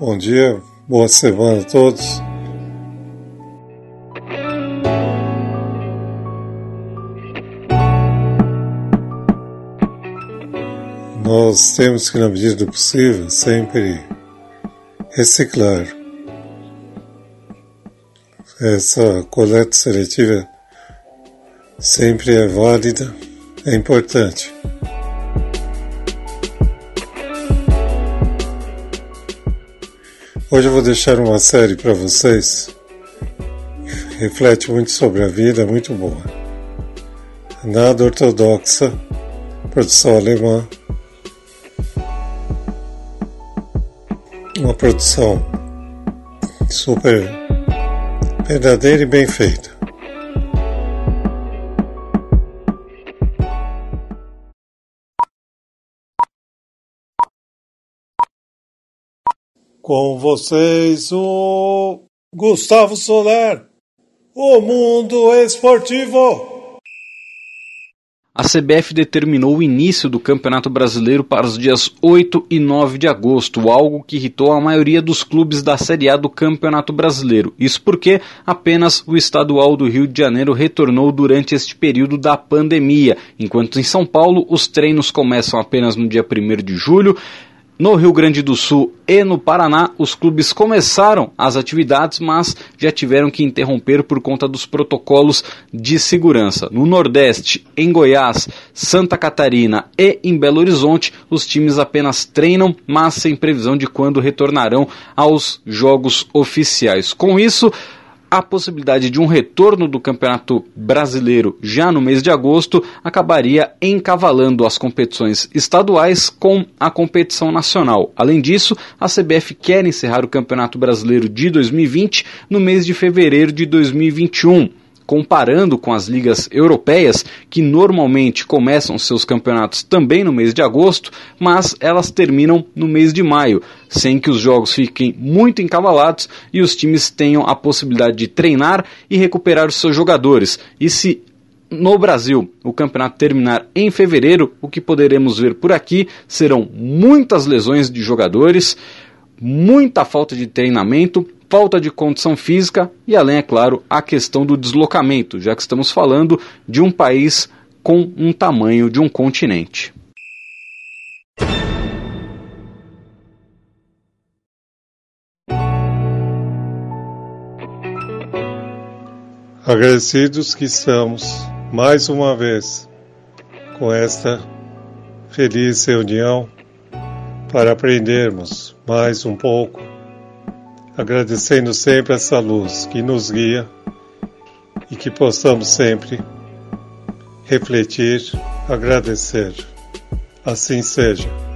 Bom dia, boa semana a todos. Nós temos que, na medida do possível, sempre reciclar. Essa coleta seletiva sempre é válida, é importante. Hoje eu vou deixar uma série para vocês reflete muito sobre a vida, muito boa. Nada ortodoxa, produção alemã. Uma produção super verdadeira e bem feita. Com vocês, o Gustavo Soler, o mundo esportivo. A CBF determinou o início do Campeonato Brasileiro para os dias 8 e 9 de agosto, algo que irritou a maioria dos clubes da Série A do Campeonato Brasileiro. Isso porque apenas o estadual do Rio de Janeiro retornou durante este período da pandemia, enquanto em São Paulo os treinos começam apenas no dia 1 de julho no Rio Grande do Sul e no Paraná, os clubes começaram as atividades, mas já tiveram que interromper por conta dos protocolos de segurança. No Nordeste, em Goiás, Santa Catarina e em Belo Horizonte, os times apenas treinam, mas sem previsão de quando retornarão aos jogos oficiais. Com isso, a possibilidade de um retorno do Campeonato Brasileiro já no mês de agosto acabaria encavalando as competições estaduais com a competição nacional. Além disso, a CBF quer encerrar o Campeonato Brasileiro de 2020 no mês de fevereiro de 2021 comparando com as ligas europeias, que normalmente começam seus campeonatos também no mês de agosto, mas elas terminam no mês de maio, sem que os jogos fiquem muito encavalados e os times tenham a possibilidade de treinar e recuperar os seus jogadores. E se no Brasil o campeonato terminar em fevereiro, o que poderemos ver por aqui serão muitas lesões de jogadores, muita falta de treinamento, falta de condição física e, além, é claro, a questão do deslocamento, já que estamos falando de um país com um tamanho de um continente. Agradecidos que estamos mais uma vez com esta feliz reunião para aprendermos mais um pouco agradecendo sempre essa luz que nos guia e que possamos sempre refletir, agradecer. Assim seja.